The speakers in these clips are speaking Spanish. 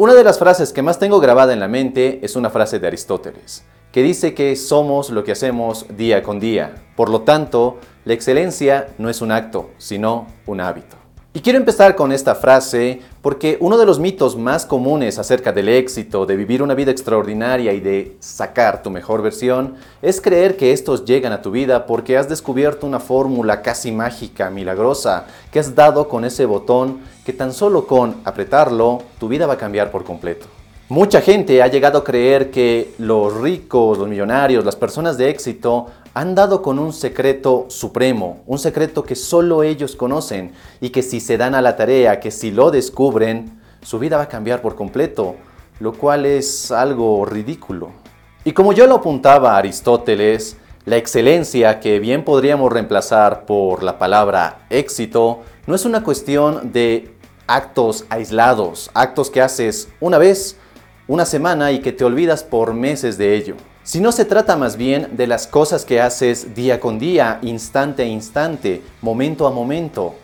Una de las frases que más tengo grabada en la mente es una frase de Aristóteles, que dice que somos lo que hacemos día con día. Por lo tanto, la excelencia no es un acto, sino un hábito. Y quiero empezar con esta frase porque uno de los mitos más comunes acerca del éxito, de vivir una vida extraordinaria y de sacar tu mejor versión, es creer que estos llegan a tu vida porque has descubierto una fórmula casi mágica, milagrosa, que has dado con ese botón que tan solo con apretarlo tu vida va a cambiar por completo. Mucha gente ha llegado a creer que los ricos, los millonarios, las personas de éxito han dado con un secreto supremo, un secreto que solo ellos conocen y que si se dan a la tarea, que si lo descubren, su vida va a cambiar por completo, lo cual es algo ridículo. Y como yo lo apuntaba a Aristóteles, la excelencia, que bien podríamos reemplazar por la palabra éxito, no es una cuestión de actos aislados, actos que haces una vez una semana y que te olvidas por meses de ello. Si no se trata más bien de las cosas que haces día con día, instante a instante, momento a momento.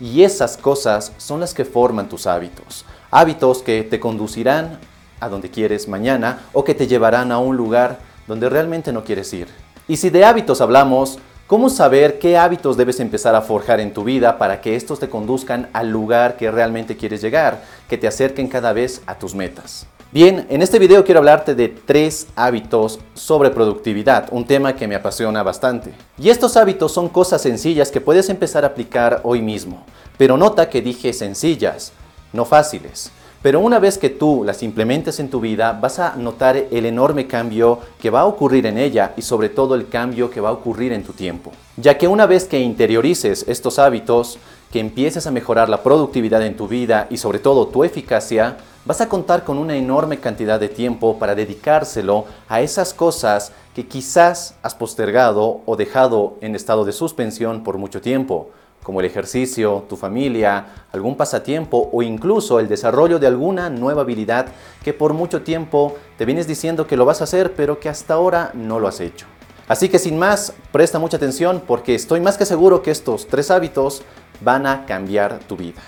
Y esas cosas son las que forman tus hábitos. Hábitos que te conducirán a donde quieres mañana o que te llevarán a un lugar donde realmente no quieres ir. Y si de hábitos hablamos, ¿cómo saber qué hábitos debes empezar a forjar en tu vida para que estos te conduzcan al lugar que realmente quieres llegar, que te acerquen cada vez a tus metas? Bien, en este video quiero hablarte de tres hábitos sobre productividad, un tema que me apasiona bastante. Y estos hábitos son cosas sencillas que puedes empezar a aplicar hoy mismo. Pero nota que dije sencillas, no fáciles. Pero una vez que tú las implementes en tu vida, vas a notar el enorme cambio que va a ocurrir en ella y sobre todo el cambio que va a ocurrir en tu tiempo. Ya que una vez que interiorices estos hábitos, que empieces a mejorar la productividad en tu vida y sobre todo tu eficacia, vas a contar con una enorme cantidad de tiempo para dedicárselo a esas cosas que quizás has postergado o dejado en estado de suspensión por mucho tiempo, como el ejercicio, tu familia, algún pasatiempo o incluso el desarrollo de alguna nueva habilidad que por mucho tiempo te vienes diciendo que lo vas a hacer pero que hasta ahora no lo has hecho. Así que sin más, presta mucha atención porque estoy más que seguro que estos tres hábitos van a cambiar tu vida.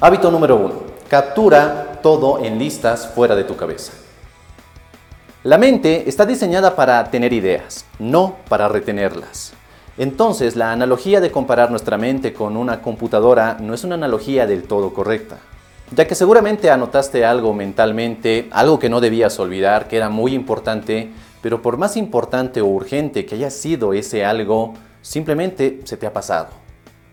Hábito número uno. Captura todo en listas fuera de tu cabeza. La mente está diseñada para tener ideas, no para retenerlas. Entonces, la analogía de comparar nuestra mente con una computadora no es una analogía del todo correcta, ya que seguramente anotaste algo mentalmente, algo que no debías olvidar, que era muy importante, pero por más importante o urgente que haya sido ese algo, simplemente se te ha pasado.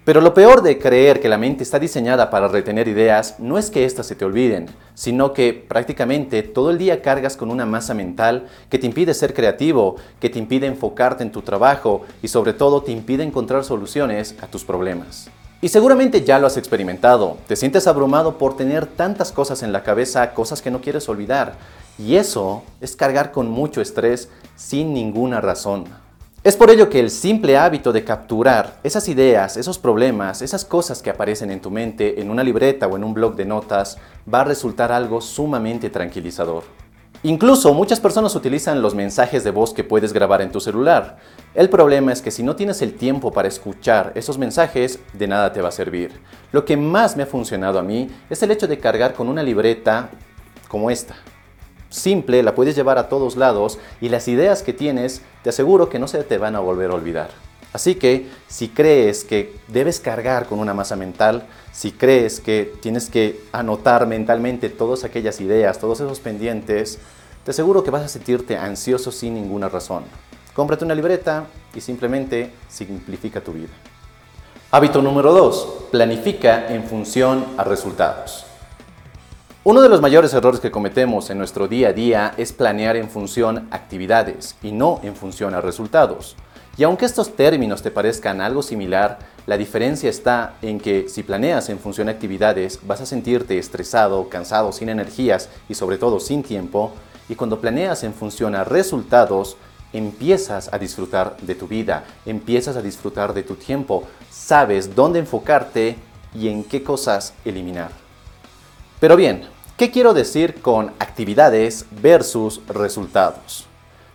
Pero lo peor de creer que la mente está diseñada para retener ideas no es que éstas se te olviden, sino que prácticamente todo el día cargas con una masa mental que te impide ser creativo, que te impide enfocarte en tu trabajo y sobre todo te impide encontrar soluciones a tus problemas. Y seguramente ya lo has experimentado, te sientes abrumado por tener tantas cosas en la cabeza, cosas que no quieres olvidar. Y eso es cargar con mucho estrés sin ninguna razón. Es por ello que el simple hábito de capturar esas ideas, esos problemas, esas cosas que aparecen en tu mente en una libreta o en un blog de notas va a resultar algo sumamente tranquilizador. Incluso muchas personas utilizan los mensajes de voz que puedes grabar en tu celular. El problema es que si no tienes el tiempo para escuchar esos mensajes, de nada te va a servir. Lo que más me ha funcionado a mí es el hecho de cargar con una libreta como esta simple, la puedes llevar a todos lados y las ideas que tienes te aseguro que no se te van a volver a olvidar. Así que si crees que debes cargar con una masa mental, si crees que tienes que anotar mentalmente todas aquellas ideas, todos esos pendientes, te aseguro que vas a sentirte ansioso sin ninguna razón. Cómprate una libreta y simplemente simplifica tu vida. Hábito número 2. Planifica en función a resultados. Uno de los mayores errores que cometemos en nuestro día a día es planear en función a actividades y no en función a resultados. Y aunque estos términos te parezcan algo similar, la diferencia está en que si planeas en función a actividades vas a sentirte estresado, cansado, sin energías y sobre todo sin tiempo, y cuando planeas en función a resultados, empiezas a disfrutar de tu vida, empiezas a disfrutar de tu tiempo, sabes dónde enfocarte y en qué cosas eliminar. Pero bien, ¿qué quiero decir con actividades versus resultados?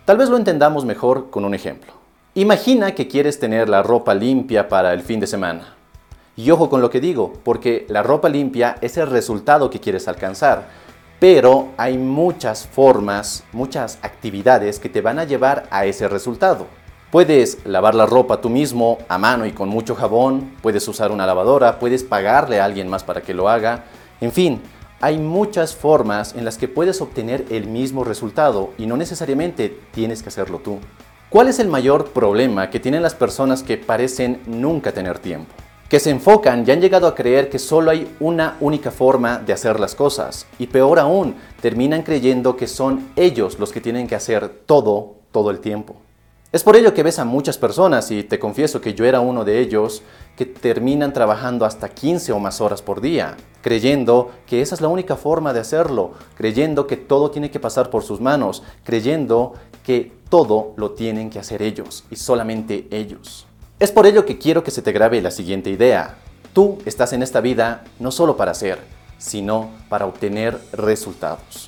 Tal vez lo entendamos mejor con un ejemplo. Imagina que quieres tener la ropa limpia para el fin de semana. Y ojo con lo que digo, porque la ropa limpia es el resultado que quieres alcanzar. Pero hay muchas formas, muchas actividades que te van a llevar a ese resultado. Puedes lavar la ropa tú mismo a mano y con mucho jabón, puedes usar una lavadora, puedes pagarle a alguien más para que lo haga. En fin, hay muchas formas en las que puedes obtener el mismo resultado y no necesariamente tienes que hacerlo tú. ¿Cuál es el mayor problema que tienen las personas que parecen nunca tener tiempo? que se enfocan y han llegado a creer que solo hay una única forma de hacer las cosas. Y peor aún, terminan creyendo que son ellos los que tienen que hacer todo, todo el tiempo. Es por ello que ves a muchas personas, y te confieso que yo era uno de ellos, que terminan trabajando hasta 15 o más horas por día, creyendo que esa es la única forma de hacerlo, creyendo que todo tiene que pasar por sus manos, creyendo que todo lo tienen que hacer ellos y solamente ellos. Es por ello que quiero que se te grabe la siguiente idea. Tú estás en esta vida no solo para hacer, sino para obtener resultados.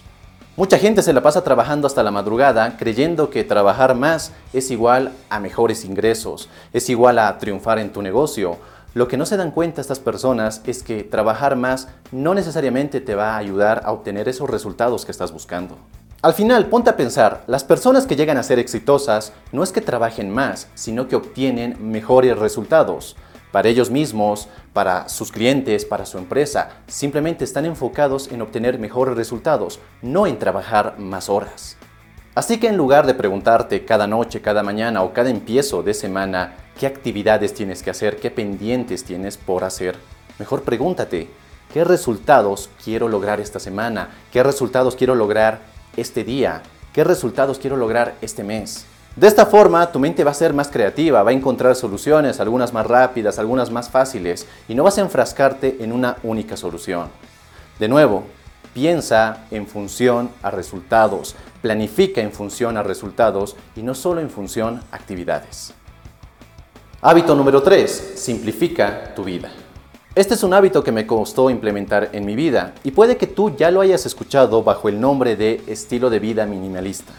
Mucha gente se la pasa trabajando hasta la madrugada creyendo que trabajar más es igual a mejores ingresos, es igual a triunfar en tu negocio. Lo que no se dan cuenta estas personas es que trabajar más no necesariamente te va a ayudar a obtener esos resultados que estás buscando. Al final, ponte a pensar, las personas que llegan a ser exitosas no es que trabajen más, sino que obtienen mejores resultados para ellos mismos, para sus clientes, para su empresa. Simplemente están enfocados en obtener mejores resultados, no en trabajar más horas. Así que en lugar de preguntarte cada noche, cada mañana o cada empiezo de semana qué actividades tienes que hacer, qué pendientes tienes por hacer, mejor pregúntate, ¿qué resultados quiero lograr esta semana? ¿Qué resultados quiero lograr este día? ¿Qué resultados quiero lograr este mes? De esta forma, tu mente va a ser más creativa, va a encontrar soluciones, algunas más rápidas, algunas más fáciles, y no vas a enfrascarte en una única solución. De nuevo, piensa en función a resultados, planifica en función a resultados y no solo en función a actividades. Hábito número 3. Simplifica tu vida. Este es un hábito que me costó implementar en mi vida y puede que tú ya lo hayas escuchado bajo el nombre de estilo de vida minimalista.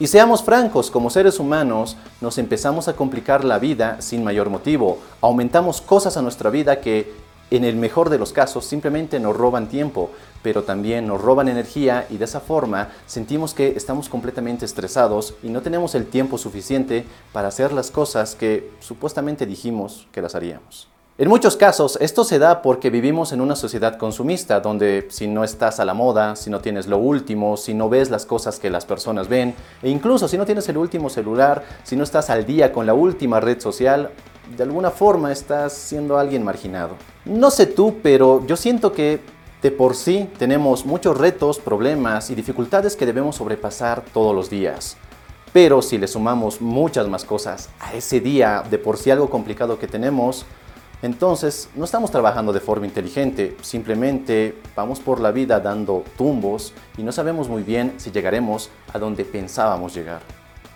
Y seamos francos, como seres humanos nos empezamos a complicar la vida sin mayor motivo, aumentamos cosas a nuestra vida que en el mejor de los casos simplemente nos roban tiempo, pero también nos roban energía y de esa forma sentimos que estamos completamente estresados y no tenemos el tiempo suficiente para hacer las cosas que supuestamente dijimos que las haríamos. En muchos casos esto se da porque vivimos en una sociedad consumista donde si no estás a la moda, si no tienes lo último, si no ves las cosas que las personas ven, e incluso si no tienes el último celular, si no estás al día con la última red social, de alguna forma estás siendo alguien marginado. No sé tú, pero yo siento que de por sí tenemos muchos retos, problemas y dificultades que debemos sobrepasar todos los días. Pero si le sumamos muchas más cosas a ese día de por sí algo complicado que tenemos, entonces, no estamos trabajando de forma inteligente, simplemente vamos por la vida dando tumbos y no sabemos muy bien si llegaremos a donde pensábamos llegar.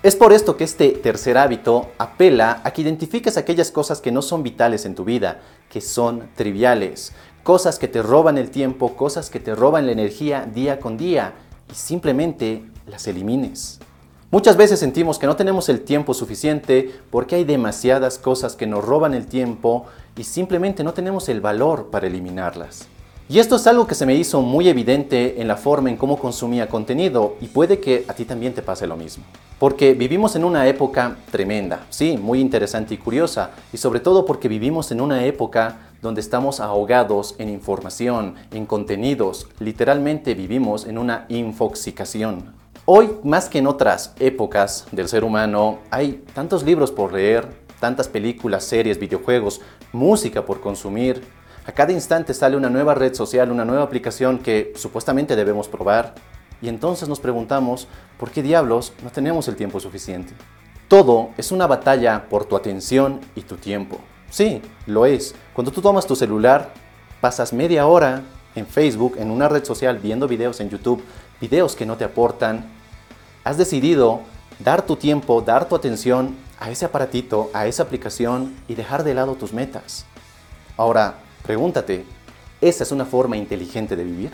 Es por esto que este tercer hábito apela a que identifiques aquellas cosas que no son vitales en tu vida, que son triviales, cosas que te roban el tiempo, cosas que te roban la energía día con día y simplemente las elimines. Muchas veces sentimos que no tenemos el tiempo suficiente porque hay demasiadas cosas que nos roban el tiempo y simplemente no tenemos el valor para eliminarlas. Y esto es algo que se me hizo muy evidente en la forma en cómo consumía contenido y puede que a ti también te pase lo mismo. Porque vivimos en una época tremenda, sí, muy interesante y curiosa, y sobre todo porque vivimos en una época donde estamos ahogados en información, en contenidos, literalmente vivimos en una infoxicación. Hoy, más que en otras épocas del ser humano, hay tantos libros por leer, tantas películas, series, videojuegos, música por consumir. A cada instante sale una nueva red social, una nueva aplicación que supuestamente debemos probar. Y entonces nos preguntamos, ¿por qué diablos no tenemos el tiempo suficiente? Todo es una batalla por tu atención y tu tiempo. Sí, lo es. Cuando tú tomas tu celular, pasas media hora en Facebook, en una red social, viendo videos en YouTube, videos que no te aportan has decidido dar tu tiempo, dar tu atención a ese aparatito, a esa aplicación y dejar de lado tus metas. Ahora, pregúntate, ¿esa es una forma inteligente de vivir?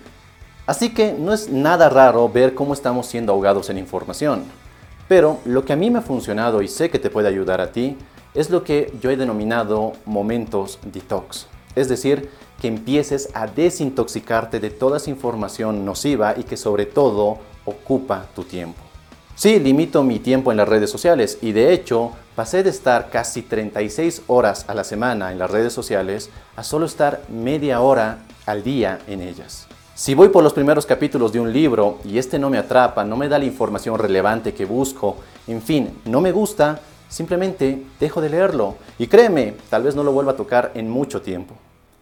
Así que no es nada raro ver cómo estamos siendo ahogados en información. Pero lo que a mí me ha funcionado y sé que te puede ayudar a ti es lo que yo he denominado momentos detox. Es decir, que empieces a desintoxicarte de toda esa información nociva y que sobre todo ocupa tu tiempo. Sí, limito mi tiempo en las redes sociales y de hecho pasé de estar casi 36 horas a la semana en las redes sociales a solo estar media hora al día en ellas. Si voy por los primeros capítulos de un libro y este no me atrapa, no me da la información relevante que busco, en fin, no me gusta, simplemente dejo de leerlo. Y créeme, tal vez no lo vuelva a tocar en mucho tiempo.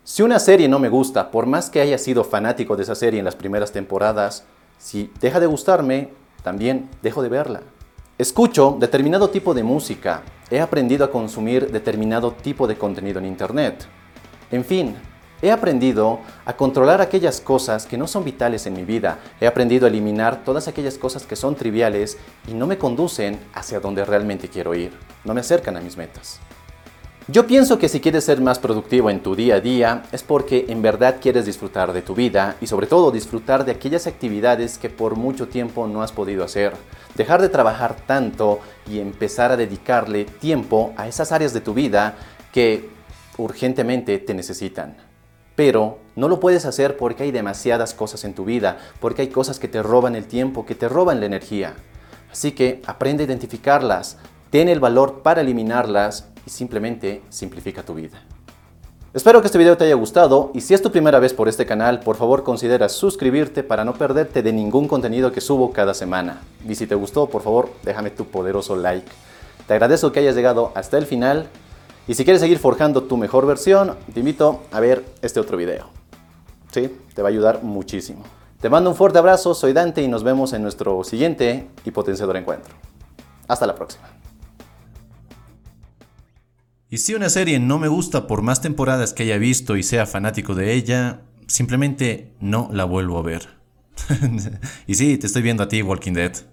Si una serie no me gusta, por más que haya sido fanático de esa serie en las primeras temporadas, si deja de gustarme, también dejo de verla. Escucho determinado tipo de música, he aprendido a consumir determinado tipo de contenido en Internet. En fin, he aprendido a controlar aquellas cosas que no son vitales en mi vida, he aprendido a eliminar todas aquellas cosas que son triviales y no me conducen hacia donde realmente quiero ir, no me acercan a mis metas. Yo pienso que si quieres ser más productivo en tu día a día es porque en verdad quieres disfrutar de tu vida y sobre todo disfrutar de aquellas actividades que por mucho tiempo no has podido hacer. Dejar de trabajar tanto y empezar a dedicarle tiempo a esas áreas de tu vida que urgentemente te necesitan. Pero no lo puedes hacer porque hay demasiadas cosas en tu vida, porque hay cosas que te roban el tiempo, que te roban la energía. Así que aprende a identificarlas, ten el valor para eliminarlas y simplemente simplifica tu vida. Espero que este video te haya gustado y si es tu primera vez por este canal, por favor considera suscribirte para no perderte de ningún contenido que subo cada semana. Y si te gustó, por favor, déjame tu poderoso like. Te agradezco que hayas llegado hasta el final y si quieres seguir forjando tu mejor versión, te invito a ver este otro video. Sí, te va a ayudar muchísimo. Te mando un fuerte abrazo, soy Dante y nos vemos en nuestro siguiente y potenciador encuentro. Hasta la próxima. Y si una serie no me gusta por más temporadas que haya visto y sea fanático de ella, simplemente no la vuelvo a ver. y sí, te estoy viendo a ti, Walking Dead.